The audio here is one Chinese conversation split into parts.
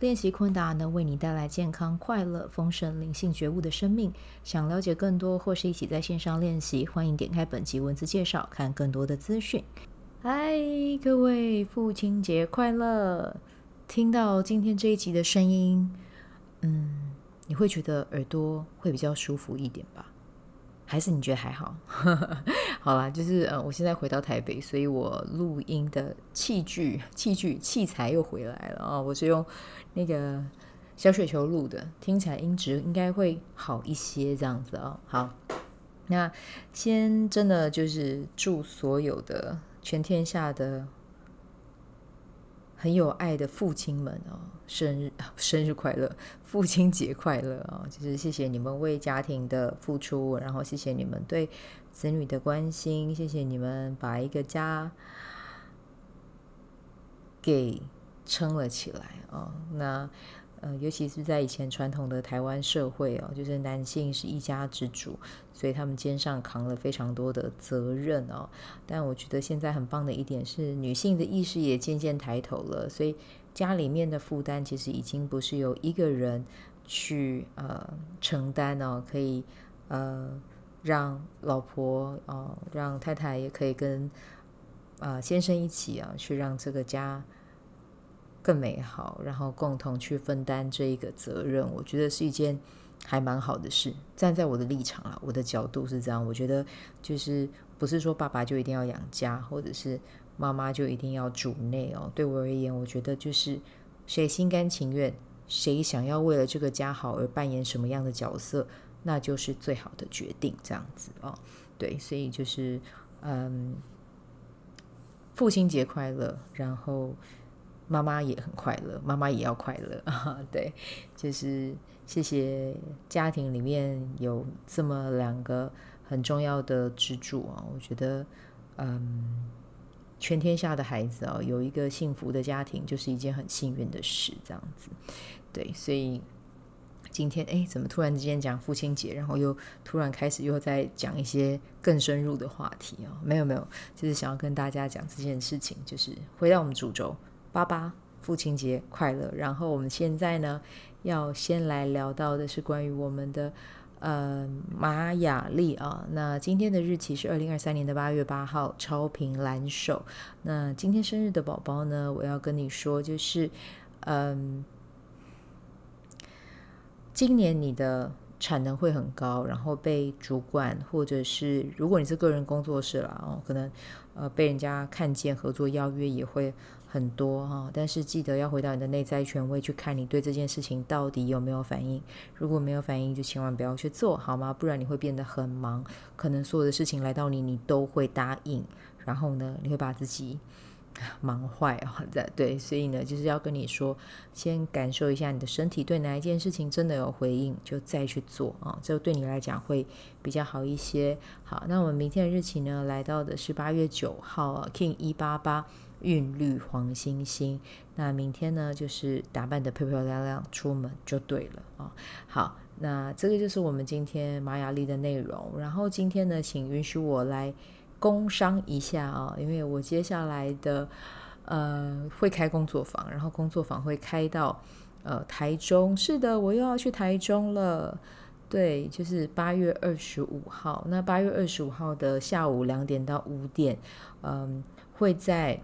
练习昆达能为你带来健康、快乐、丰盛、灵性觉悟的生命。想了解更多或是一起在线上练习，欢迎点开本集文字介绍，看更多的资讯。嗨，各位，父亲节快乐！听到今天这一集的声音，嗯，你会觉得耳朵会比较舒服一点吧？还是你觉得还好？好啦，就是呃，我现在回到台北，所以我录音的器具、器具、器材又回来了啊！我是用那个小雪球录的，听起来音质应该会好一些，这样子啊。好，那先真的就是祝所有的全天下的。很有爱的父亲们哦，生日 生日快乐，父亲节快乐啊！就是谢谢你们为家庭的付出，然后谢谢你们对子女的关心，谢谢你们把一个家给撑了起来啊！那。呃，尤其是在以前传统的台湾社会哦，就是男性是一家之主，所以他们肩上扛了非常多的责任哦。但我觉得现在很棒的一点是，女性的意识也渐渐抬头了，所以家里面的负担其实已经不是由一个人去呃承担哦，可以呃让老婆哦，让太太也可以跟啊、先生一起啊，去让这个家。更美好，然后共同去分担这一个责任，我觉得是一件还蛮好的事。站在我的立场啊，我的角度是这样，我觉得就是不是说爸爸就一定要养家，或者是妈妈就一定要主内哦。对我而言，我觉得就是谁心甘情愿，谁想要为了这个家好而扮演什么样的角色，那就是最好的决定。这样子哦，对，所以就是嗯，父亲节快乐，然后。妈妈也很快乐，妈妈也要快乐啊！对，就是谢谢家庭里面有这么两个很重要的支柱啊！我觉得，嗯，全天下的孩子啊，有一个幸福的家庭就是一件很幸运的事，这样子。对，所以今天哎，怎么突然之间讲父亲节，然后又突然开始又在讲一些更深入的话题啊？没有没有，就是想要跟大家讲这件事情，就是回到我们主轴。爸爸，父亲节快乐！然后我们现在呢，要先来聊到的是关于我们的呃马雅历啊。那今天的日期是二零二三年的八月八号，超频蓝手。那今天生日的宝宝呢，我要跟你说，就是嗯，今年你的产能会很高，然后被主管或者是如果你是个人工作室啦，哦，可能呃被人家看见合作邀约也会。很多哈，但是记得要回到你的内在权威去看你对这件事情到底有没有反应。如果没有反应，就千万不要去做好吗？不然你会变得很忙，可能所有的事情来到你，你都会答应，然后呢，你会把自己忙坏啊！对对，所以呢，就是要跟你说，先感受一下你的身体对哪一件事情真的有回应，就再去做啊，这对你来讲会比较好一些。好，那我们明天的日期呢，来到的是八月九号啊，King 一八八。韵律黄星星，那明天呢，就是打扮得漂漂亮亮出门就对了啊。好，那这个就是我们今天玛雅历的内容。然后今天呢，请允许我来工商一下啊，因为我接下来的呃会开工作坊，然后工作坊会开到呃台中。是的，我又要去台中了。对，就是八月二十五号。那八月二十五号的下午两点到五点，嗯，会在。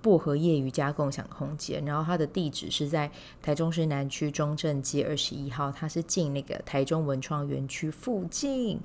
薄荷叶瑜伽共享空间，然后它的地址是在台中市南区中正街二十一号，它是进那个台中文创园区附近。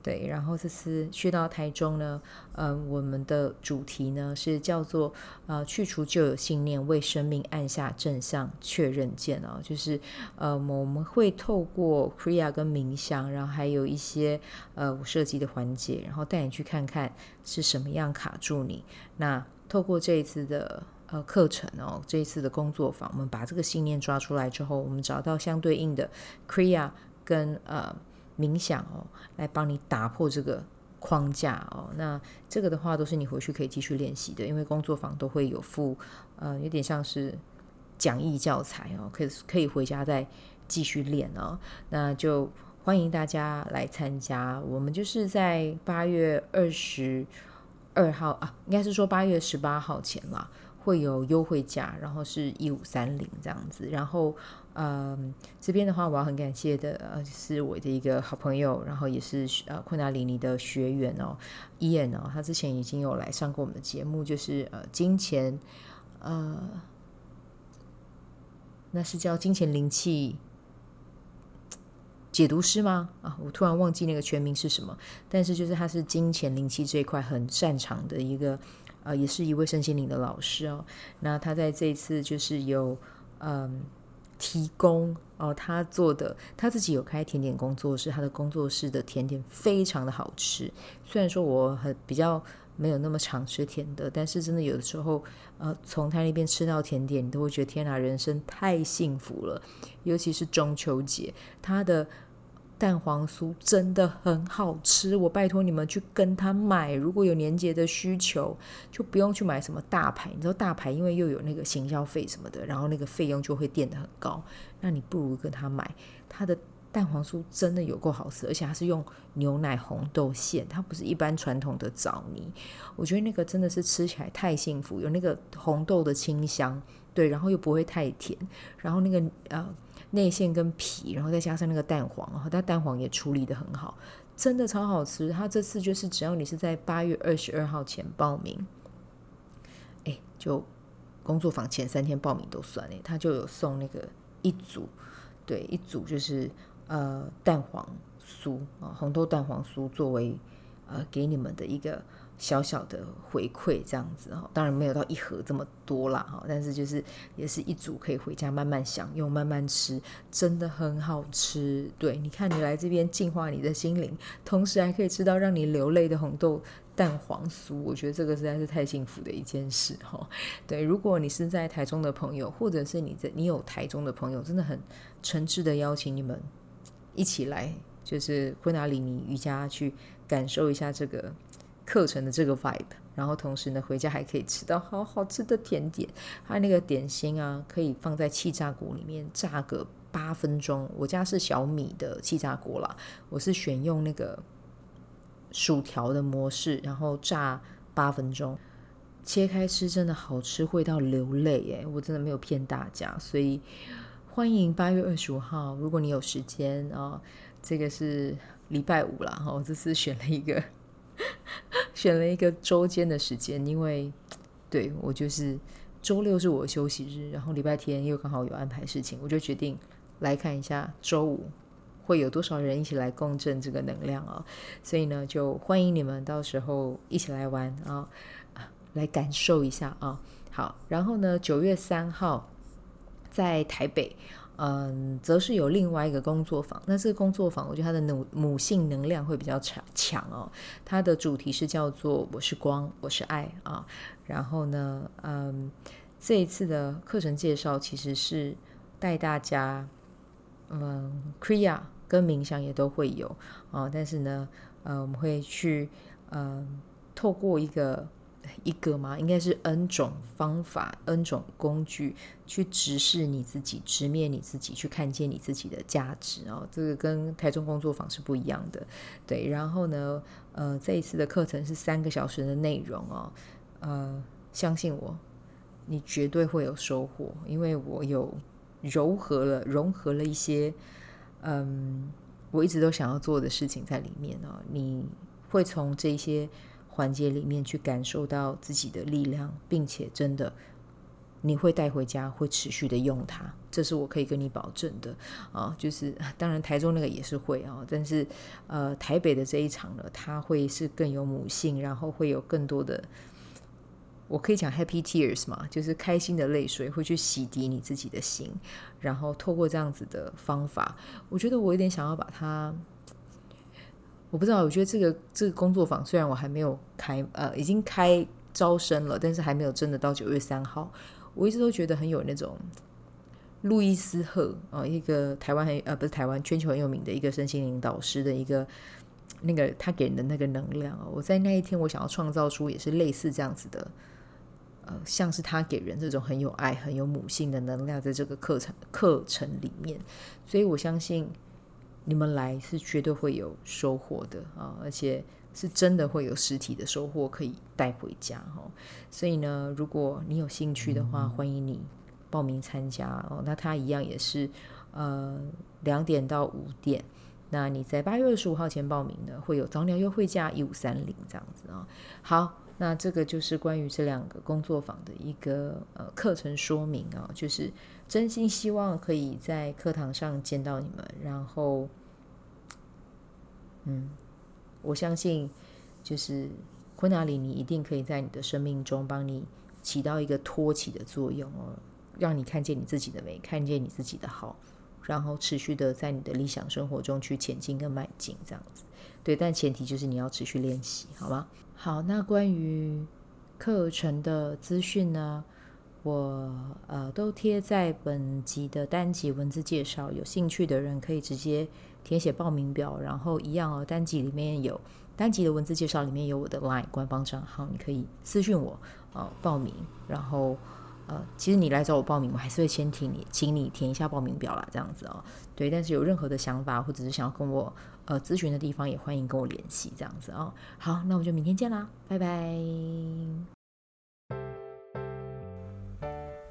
对，然后这次去到台中呢，嗯、呃，我们的主题呢是叫做呃去除旧有信念，为生命按下正向确认键哦，就是呃我们会透过 Kriya 跟冥想，然后还有一些呃我设计的环节，然后带你去看看是什么样卡住你那。透过这一次的呃课程哦，这一次的工作坊，我们把这个信念抓出来之后，我们找到相对应的 Kriya 跟呃冥想哦，来帮你打破这个框架哦。那这个的话，都是你回去可以继续练习的，因为工作坊都会有附，呃，有点像是讲义教材哦，可以可以回家再继续练哦。那就欢迎大家来参加，我们就是在八月二十二号啊，应该是说八月十八号前啦。会有优惠价，然后是一五三零这样子。然后，嗯，这边的话，我要很感谢的，呃，是我的一个好朋友，然后也是呃昆达里尼的学员哦，Ian 哦，他之前已经有来上过我们的节目，就是呃金钱，呃，那是叫金钱灵气解读师吗？啊，我突然忘记那个全名是什么，但是就是他是金钱灵气这一块很擅长的一个。呃，也是一位身心灵的老师哦。那他在这一次就是有嗯提供哦，他做的他自己有开甜点工作室，他的工作室的甜点非常的好吃。虽然说我很比较没有那么常吃甜的，但是真的有的时候呃从他那边吃到甜点，你都会觉得天哪，人生太幸福了。尤其是中秋节，他的。蛋黄酥真的很好吃，我拜托你们去跟他买。如果有年节的需求，就不用去买什么大牌。你知道大牌，因为又有那个行销费什么的，然后那个费用就会垫得很高。那你不如跟他买，他的蛋黄酥真的有够好吃，而且它是用牛奶红豆馅，它不是一般传统的枣泥。我觉得那个真的是吃起来太幸福，有那个红豆的清香，对，然后又不会太甜，然后那个呃。内馅跟皮，然后再加上那个蛋黄，然后它蛋黄也处理得很好，真的超好吃。它这次就是只要你是在八月二十二号前报名，哎，就工作坊前三天报名都算哎，它就有送那个一组，对，一组就是呃蛋黄酥啊，红豆蛋黄酥作为呃给你们的一个。小小的回馈这样子哈，当然没有到一盒这么多啦哈，但是就是也是一组可以回家慢慢享用、慢慢吃，真的很好吃。对，你看你来这边净化你的心灵，同时还可以吃到让你流泪的红豆蛋黄酥，我觉得这个实在是太幸福的一件事哈。对，如果你是在台中的朋友，或者是你在你有台中的朋友，真的很诚挚的邀请你们一起来，就是昆达里尼瑜伽去感受一下这个。课程的这个 vibe，然后同时呢，回家还可以吃到好好吃的甜点，还有那个点心啊，可以放在气炸锅里面炸个八分钟。我家是小米的气炸锅啦，我是选用那个薯条的模式，然后炸八分钟，切开吃真的好吃，会到流泪哎！我真的没有骗大家，所以欢迎八月二十五号，如果你有时间啊、这个是礼拜五啦，哈，我这次选了一个。选了一个周间的时间，因为对我就是周六是我休息日，然后礼拜天又刚好有安排事情，我就决定来看一下周五会有多少人一起来共振这个能量啊、哦！所以呢，就欢迎你们到时候一起来玩啊，来感受一下啊。好，然后呢，九月三号在台北。嗯，则是有另外一个工作坊。那这个工作坊，我觉得它的母母性能量会比较强强哦。它的主题是叫做“我是光，我是爱”啊。然后呢，嗯，这一次的课程介绍其实是带大家，嗯，Kriya 跟冥想也都会有啊。但是呢，呃，我们会去，嗯，透过一个。一个吗？应该是 N 种方法，N 种工具去直视你自己，直面你自己，去看见你自己的价值哦。这个跟台中工作坊是不一样的，对。然后呢，呃，这一次的课程是三个小时的内容哦，呃，相信我，你绝对会有收获，因为我有糅合了、融合了一些，嗯，我一直都想要做的事情在里面哦。你会从这些。环节里面去感受到自己的力量，并且真的你会带回家，会持续的用它，这是我可以跟你保证的啊。就是 当然台中那个也是会啊，但是呃台北的这一场呢，它会是更有母性，然后会有更多的，我可以讲 happy tears 嘛，就是开心的泪水会去洗涤你自己的心，然后透过这样子的方法，我觉得我有点想要把它。我不知道，我觉得这个这个工作坊虽然我还没有开，呃，已经开招生了，但是还没有真的到九月三号。我一直都觉得很有那种路易斯赫啊，一个台湾很呃不是台湾，全球很有名的一个身心灵导师的一个那个他给人的那个能量啊，我在那一天我想要创造出也是类似这样子的，呃，像是他给人这种很有爱、很有母性的能量，在这个课程课程里面，所以我相信你们来是绝对会有收获的啊，而且是真的会有实体的收获可以带回家哈。所以呢，如果你有兴趣的话，欢迎你。报名参加哦，那他一样也是，呃，两点到五点。那你在八月二十五号前报名的，会有早鸟优惠价一五三零这样子啊。好，那这个就是关于这两个工作坊的一个呃课程说明啊，就是真心希望可以在课堂上见到你们，然后，嗯，我相信就是昆达里尼一定可以在你的生命中帮你起到一个托起的作用哦。让你看见你自己的美，看见你自己的好，然后持续的在你的理想生活中去前进跟迈进，这样子。对，但前提就是你要持续练习，好吗？好，那关于课程的资讯呢，我呃都贴在本集的单集文字介绍，有兴趣的人可以直接填写报名表，然后一样哦，单集里面有单集的文字介绍里面有我的 LINE 官方账号，你可以私讯我哦报名，然后。呃，其实你来找我报名，我还是会先听你，请你填一下报名表啦，这样子哦。对，但是有任何的想法或者是想要跟我呃咨询的地方，也欢迎跟我联系，这样子哦。好，那我们就明天见啦，拜拜。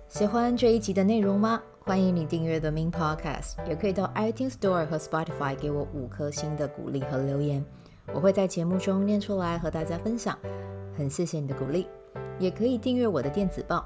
喜欢这一集的内容吗？欢迎你订阅 The Min Podcast，也可以到 iTunes Store 和 Spotify 给我五颗星的鼓励和留言，我会在节目中念出来和大家分享。很谢谢你的鼓励，也可以订阅我的电子报。